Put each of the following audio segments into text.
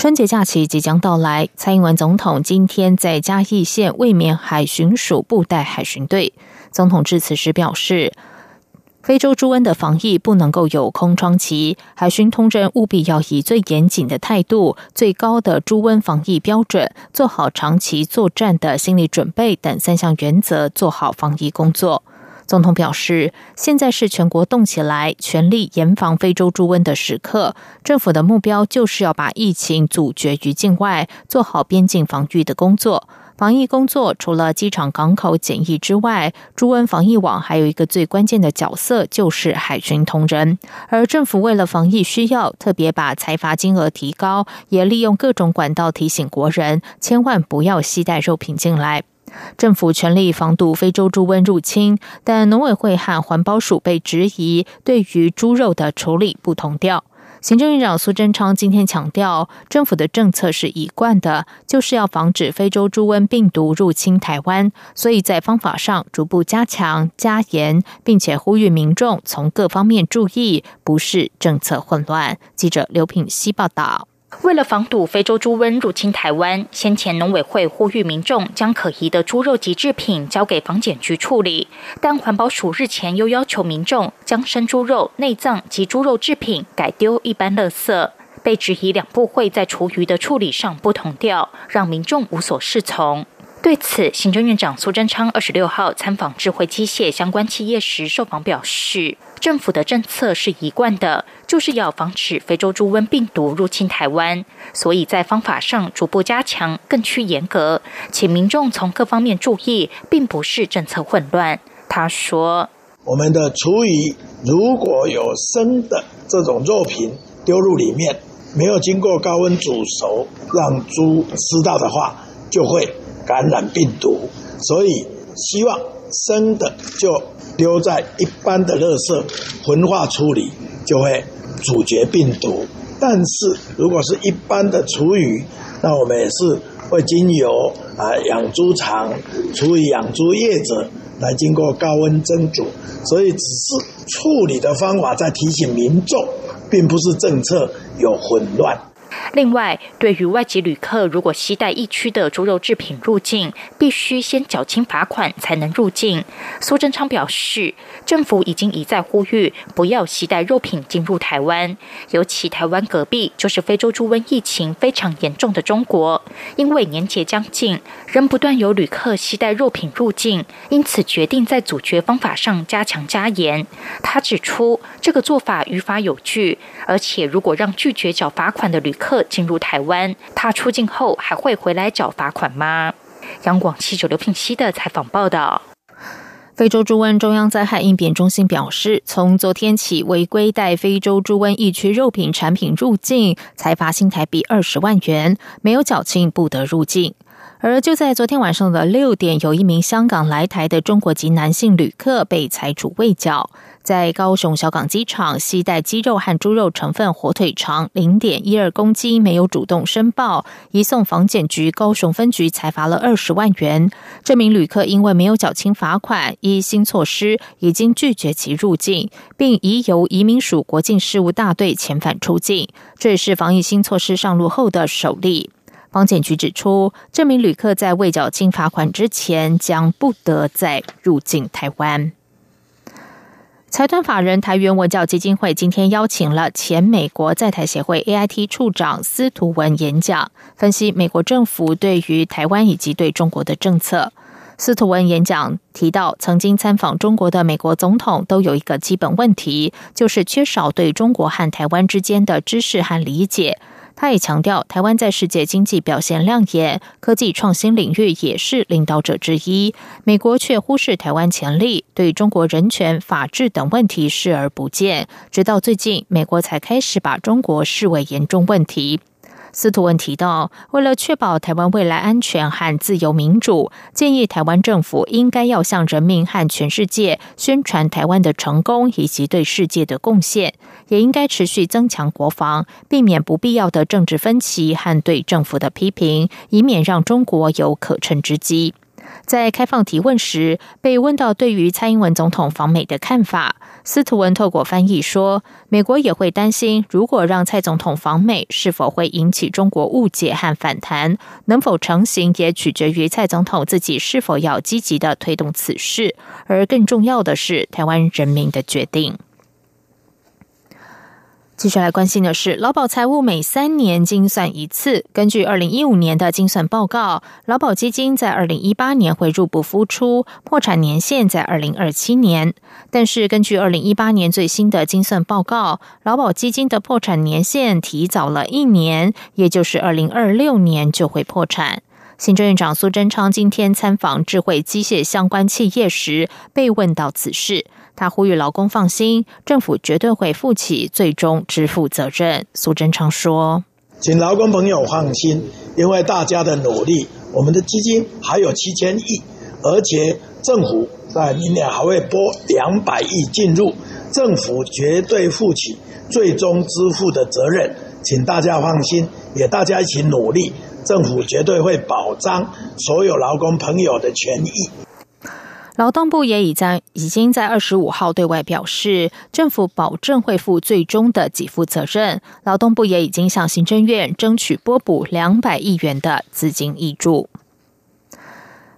春节假期即将到来，蔡英文总统今天在嘉义县卫冕海巡署布袋海巡队。总统致辞时表示，非洲猪瘟的防疫不能够有空窗期，海巡同仁务必要以最严谨的态度、最高的猪瘟防疫标准，做好长期作战的心理准备等三项原则，做好防疫工作。总统表示，现在是全国动起来、全力严防非洲猪瘟的时刻。政府的目标就是要把疫情阻绝于境外，做好边境防御的工作。防疫工作除了机场、港口检疫之外，猪瘟防疫网还有一个最关键的角色，就是海巡同仁。而政府为了防疫需要，特别把财罚金额提高，也利用各种管道提醒国人，千万不要携带肉品进来。政府全力防堵非洲猪瘟入侵，但农委会和环保署被质疑对于猪肉的处理不同调。行政院长苏贞昌今天强调，政府的政策是一贯的，就是要防止非洲猪瘟病毒入侵台湾，所以在方法上逐步加强加严，并且呼吁民众从各方面注意，不是政策混乱。记者刘品希报道。为了防堵非洲猪瘟入侵台湾，先前农委会呼吁民众将可疑的猪肉及制品交给防检局处理，但环保署日前又要求民众将生猪肉、内脏及猪肉制品改丢一般垃圾，被质疑两部会在厨余的处理上不同调，让民众无所适从。对此，行政院长苏贞昌二十六号参访智慧机械相关企业时受访表示，政府的政策是一贯的，就是要防止非洲猪瘟病毒入侵台湾，所以在方法上逐步加强，更趋严格，请民众从各方面注意，并不是政策混乱。他说：“我们的厨余如果有生的这种肉品丢入里面，没有经过高温煮熟，让猪吃到的话，就会。”感染病毒，所以希望生的就丢在一般的垃圾焚化处理，就会阻绝病毒。但是如果是一般的厨余，那我们也是会经由啊养猪场处理养猪业者来经过高温蒸煮，所以只是处理的方法在提醒民众，并不是政策有混乱。另外，对于外籍旅客，如果携带疫区的猪肉制品入境，必须先缴清罚款才能入境。苏贞昌表示，政府已经一再呼吁不要携带肉品进入台湾，尤其台湾隔壁就是非洲猪瘟疫情非常严重的中国，因为年节将近，仍不断有旅客携带肉品入境，因此决定在阻绝方法上加强加严。他指出，这个做法于法有据，而且如果让拒绝缴罚款的旅客，进入台湾，他出境后还会回来缴罚款吗？央广七九六聘息的采访报道。非洲猪瘟中央灾害应变中心表示，从昨天起，违规带非洲猪瘟疫区肉品产品入境，才罚新台币二十万元，没有缴清不得入境。而就在昨天晚上的六点，有一名香港来台的中国籍男性旅客被财主未缴，在高雄小港机场携带鸡肉和猪肉成分火腿肠零点一二公斤，没有主动申报，移送防检局高雄分局才罚了二十万元。这名旅客因为没有缴清罚款，依新措施已经拒绝其入境，并已由移民署国境事务大队遣返出境。这也是防疫新措施上路后的首例。方检局指出，这名旅客在未缴清罚款之前，将不得再入境台湾。财团法人台原文教基金会今天邀请了前美国在台协会 AIT 处长司徒文演讲，分析美国政府对于台湾以及对中国的政策。司徒文演讲提到，曾经参访中国的美国总统都有一个基本问题，就是缺少对中国和台湾之间的知识和理解。他也强调，台湾在世界经济表现亮眼，科技创新领域也是领导者之一。美国却忽视台湾潜力，对中国人权、法治等问题视而不见。直到最近，美国才开始把中国视为严重问题。司徒文提到，为了确保台湾未来安全和自由民主，建议台湾政府应该要向人民和全世界宣传台湾的成功以及对世界的贡献，也应该持续增强国防，避免不必要的政治分歧和对政府的批评，以免让中国有可乘之机。在开放提问时，被问到对于蔡英文总统访美的看法，司徒文透过翻译说：“美国也会担心，如果让蔡总统访美，是否会引起中国误解和反弹？能否成行，也取决于蔡总统自己是否要积极的推动此事。而更重要的是，台湾人民的决定。”接下来关心的是，劳保财务每三年精算一次。根据二零一五年的精算报告，劳保基金在二零一八年会入不敷出，破产年限在二零二七年。但是，根据二零一八年最新的精算报告，劳保基金的破产年限提早了一年，也就是二零二六年就会破产。行政院长苏贞昌今天参访智慧机械相关企业时，被问到此事。他呼吁劳工放心，政府绝对会负起最终支付责任。苏贞昌说：“请劳工朋友放心，因为大家的努力，我们的基金还有七千亿，而且政府在明年还会拨两百亿进入，政府绝对负起最终支付的责任，请大家放心，也大家一起努力，政府绝对会保障所有劳工朋友的权益。”劳动部也已在已经在二十五号对外表示，政府保证会负最终的给付责任。劳动部也已经向行政院争取拨补两百亿元的资金益助。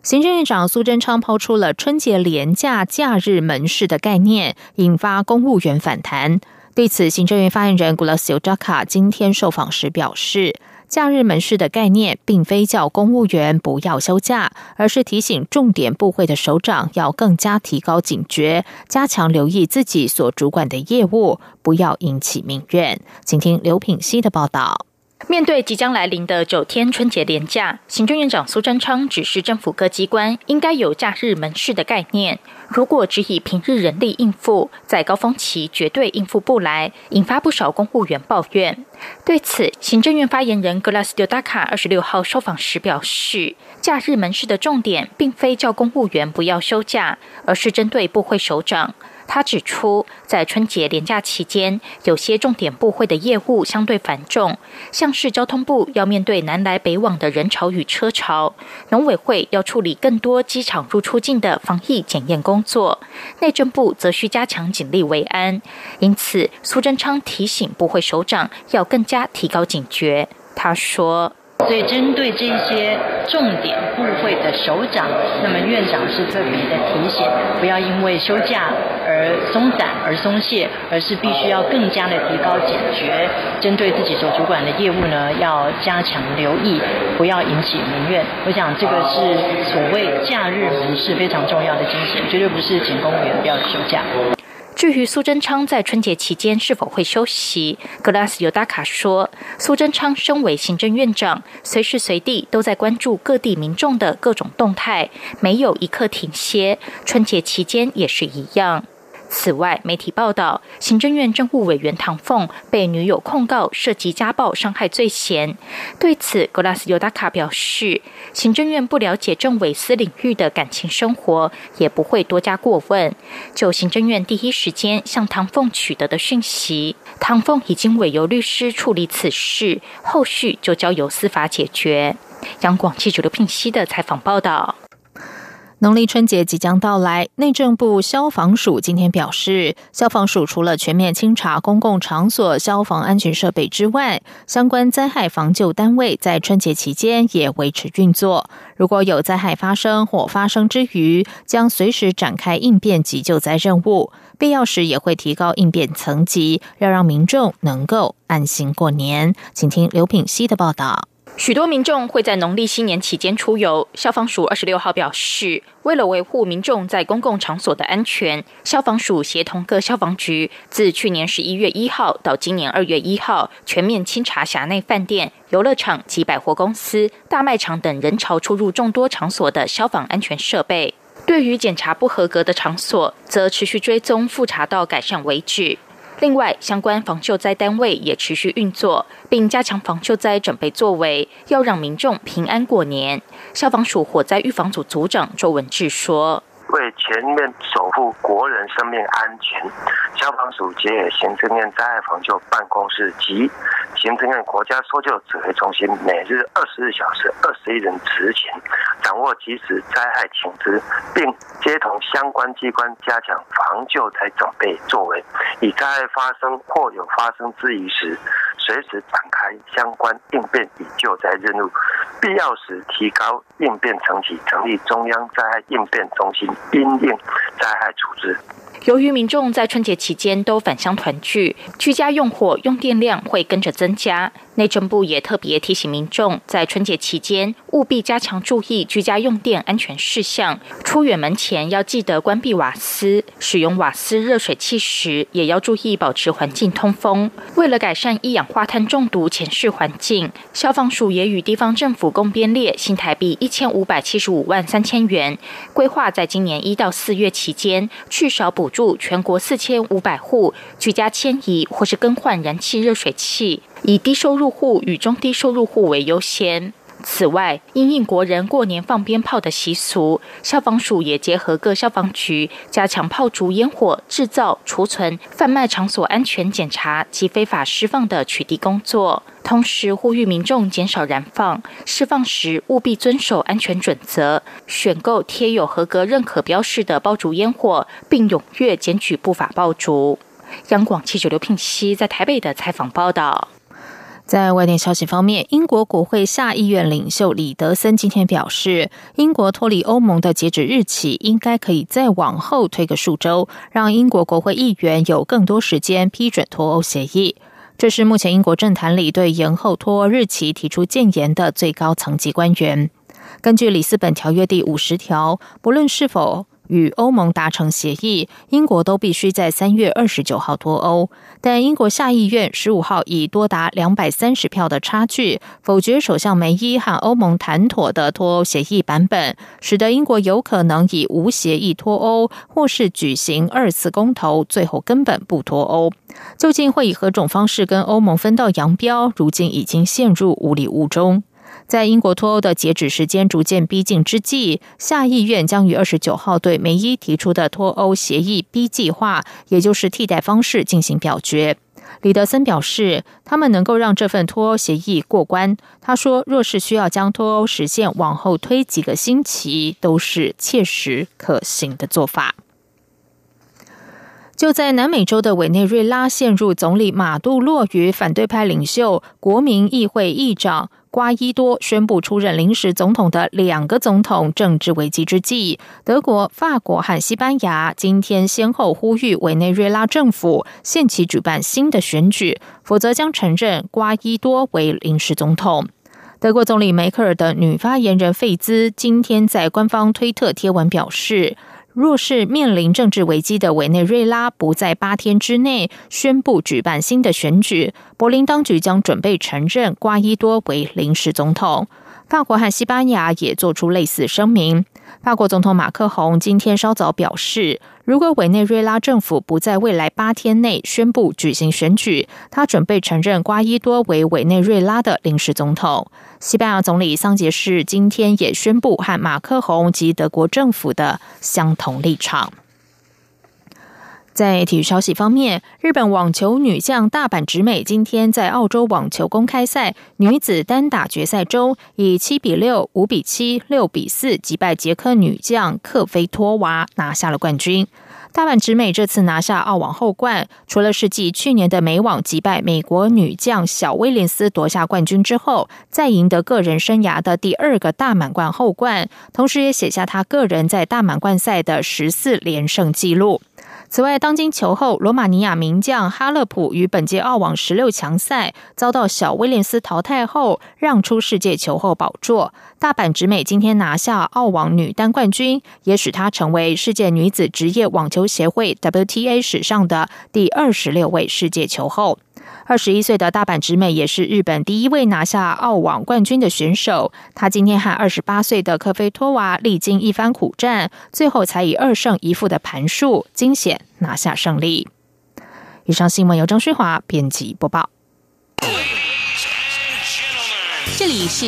行政院长苏贞昌抛出了春节廉价假日门市的概念，引发公务员反弹。对此，行政院发言人古拉斯尤扎卡今天受访时表示。假日门市的概念，并非叫公务员不要休假，而是提醒重点部会的首长要更加提高警觉，加强留意自己所主管的业务，不要引起民怨。请听刘品熙的报道。面对即将来临的九天春节连假，行政院长苏贞昌指示政府各机关应该有假日门市的概念。如果只以平日人力应付，在高峰期绝对应付不来，引发不少公务员抱怨。对此，行政院发言人格拉斯丢达卡二十六号受访时表示，假日门市的重点并非叫公务员不要休假，而是针对部会首长。他指出，在春节连假期间，有些重点部会的业务相对繁重，像是交通部要面对南来北往的人潮与车潮，农委会要处理更多机场入出境的防疫检验工作，内政部则需加强警力维安。因此，苏贞昌提醒部会首长要更加提高警觉。他说。所以，针对这些重点部会的首长，那么院长是特别的提醒，不要因为休假而松散而松懈，而是必须要更加的提高警觉，针对自己所主管的业务呢，要加强留意，不要引起民怨。我想，这个是所谓假日门是非常重要的精神，绝对不是请公务员不要休假。至于苏贞昌在春节期间是否会休息，格拉斯尤达卡说，苏贞昌身为行政院长，随时随地都在关注各地民众的各种动态，没有一刻停歇，春节期间也是一样。此外，媒体报道，行政院政务委员唐凤被女友控告涉及家暴伤害罪嫌。对此，格拉斯尤达卡表示，行政院不了解政委私领域的感情生活，也不会多加过问。就行政院第一时间向唐凤取得的讯息，唐凤已经委由律师处理此事，后续就交由司法解决。央广记者刘聘熙的采访报道。农历春节即将到来，内政部消防署今天表示，消防署除了全面清查公共场所消防安全设备之外，相关灾害防救单位在春节期间也维持运作。如果有灾害发生或发生之余，将随时展开应变及救灾任务，必要时也会提高应变层级，要让民众能够安心过年。请听刘品熙的报道。许多民众会在农历新年期间出游。消防署二十六号表示，为了维护民众在公共场所的安全，消防署协同各消防局，自去年十一月一号到今年二月一号，全面清查辖内饭店、游乐场及百货公司、大卖场等人潮出入众多场所的消防安全设备。对于检查不合格的场所，则持续追踪复查到改善为止。另外，相关防救灾单位也持续运作，并加强防救灾准备作为，要让民众平安过年。消防署火灾预防组组长周文志说。为全面守护国人生命安全，消防署结合行政院灾害防救办公室及行政院国家搜救指挥中心，每日二十四小时二十一人执勤，掌握及时灾害情资，并接同相关机关加强防救灾准备作为，以灾害发生或有发生之疑时，随时展开相关应变与救灾任务，必要时提高应变层级，成立中央灾害应变中心。因应灾害处置。由于民众在春节期间都返乡团聚，居家用火用电量会跟着增加。内政部也特别提醒民众，在春节期间务必加强注意居家用电安全事项。出远门前要记得关闭瓦斯，使用瓦斯热水器时也要注意保持环境通风。为了改善一氧化碳中毒显示环境，消防署也与地方政府共编列新台币一千五百七十五万三千元，规划在今年一到四月期间，去少补助全国四千五百户居家迁移或是更换燃气热水器。以低收入户与中低收入户为优先。此外，因应国人过年放鞭炮的习俗，消防署也结合各消防局，加强炮竹烟火制造、储存、贩卖场所安全检查及非法释放的取缔工作。同时，呼吁民众减少燃放，释放时务必遵守安全准则，选购贴有合格认可标示的爆竹烟火，并踊跃检举不法爆竹。央广记者刘聘熙在台北的采访报道。在外电消息方面，英国国会下议院领袖李德森今天表示，英国脱离欧盟的截止日期应该可以再往后推个数周，让英国国会议员有更多时间批准脱欧协议。这是目前英国政坛里对延后脱欧日期提出谏言的最高层级官员。根据里斯本条约第五十条，不论是否与欧盟达成协议，英国都必须在三月二十九号脱欧。但英国下议院十五号以多达两百三十票的差距否决首相梅伊和欧盟谈妥的脱欧协议版本，使得英国有可能以无协议脱欧，或是举行二次公投，最后根本不脱欧。究竟会以何种方式跟欧盟分道扬镳？如今已经陷入无里雾中。在英国脱欧的截止时间逐渐逼近之际，下议院将于二十九号对梅伊提出的脱欧协议 B 计划，也就是替代方式进行表决。李德森表示，他们能够让这份脱欧协议过关。他说，若是需要将脱欧实现往后推几个星期，都是切实可行的做法。就在南美洲的委内瑞拉陷入总理马杜洛与反对派领袖、国民议会议长。瓜伊多宣布出任临时总统的两个总统政治危机之际，德国、法国和西班牙今天先后呼吁委内瑞拉政府限期举办新的选举，否则将承认瓜伊多为临时总统。德国总理梅克尔的女发言人费兹今天在官方推特贴文表示。若是面临政治危机的委内瑞拉不在八天之内宣布举办新的选举，柏林当局将准备承认瓜伊多为临时总统。法国和西班牙也做出类似声明。法国总统马克宏今天稍早表示，如果委内瑞拉政府不在未来八天内宣布举行选举，他准备承认瓜伊多为委内瑞拉的临时总统。西班牙总理桑杰士今天也宣布和马克宏及德国政府的相同立场。在体育消息方面，日本网球女将大阪直美今天在澳洲网球公开赛女子单打决赛中，以七比六、五比七、六比四击败捷克女将克菲托娃，拿下了冠军。大阪直美这次拿下澳网后冠，除了是继去年的美网击败美国女将小威廉斯夺下冠军之后，再赢得个人生涯的第二个大满贯后冠，同时也写下他个人在大满贯赛的十四连胜纪录。此外，当今球后罗马尼亚名将哈勒普于本届澳网十六强赛遭到小威廉斯淘汰后，让出世界球后宝座。大阪直美今天拿下澳网女单冠军，也使她成为世界女子职业网球协会 WTA 史上的第二十六位世界球后。二十一岁的大阪直美也是日本第一位拿下澳网冠军的选手。她今天和二十八岁的科菲托娃历经一番苦战，最后才以二胜一负的盘数惊险拿下胜利。以上新闻由张旭华编辑播报。这里是